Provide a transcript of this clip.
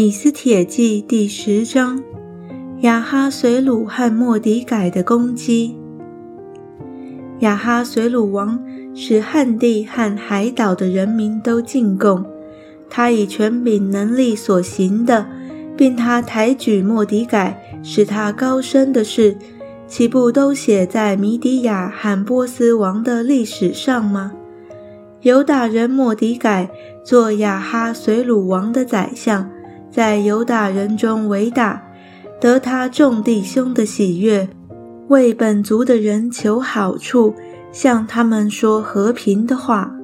以斯帖记第十章，亚哈随鲁和莫迪改的攻击。亚哈随鲁王使汉地和海岛的人民都进贡，他以权柄能力所行的，并他抬举莫迪改，使他高升的事，岂不都写在米底亚和波斯王的历史上吗？犹大人莫迪改做亚哈随鲁王的宰相。在犹大人中为大，得他众弟兄的喜悦，为本族的人求好处，向他们说和平的话。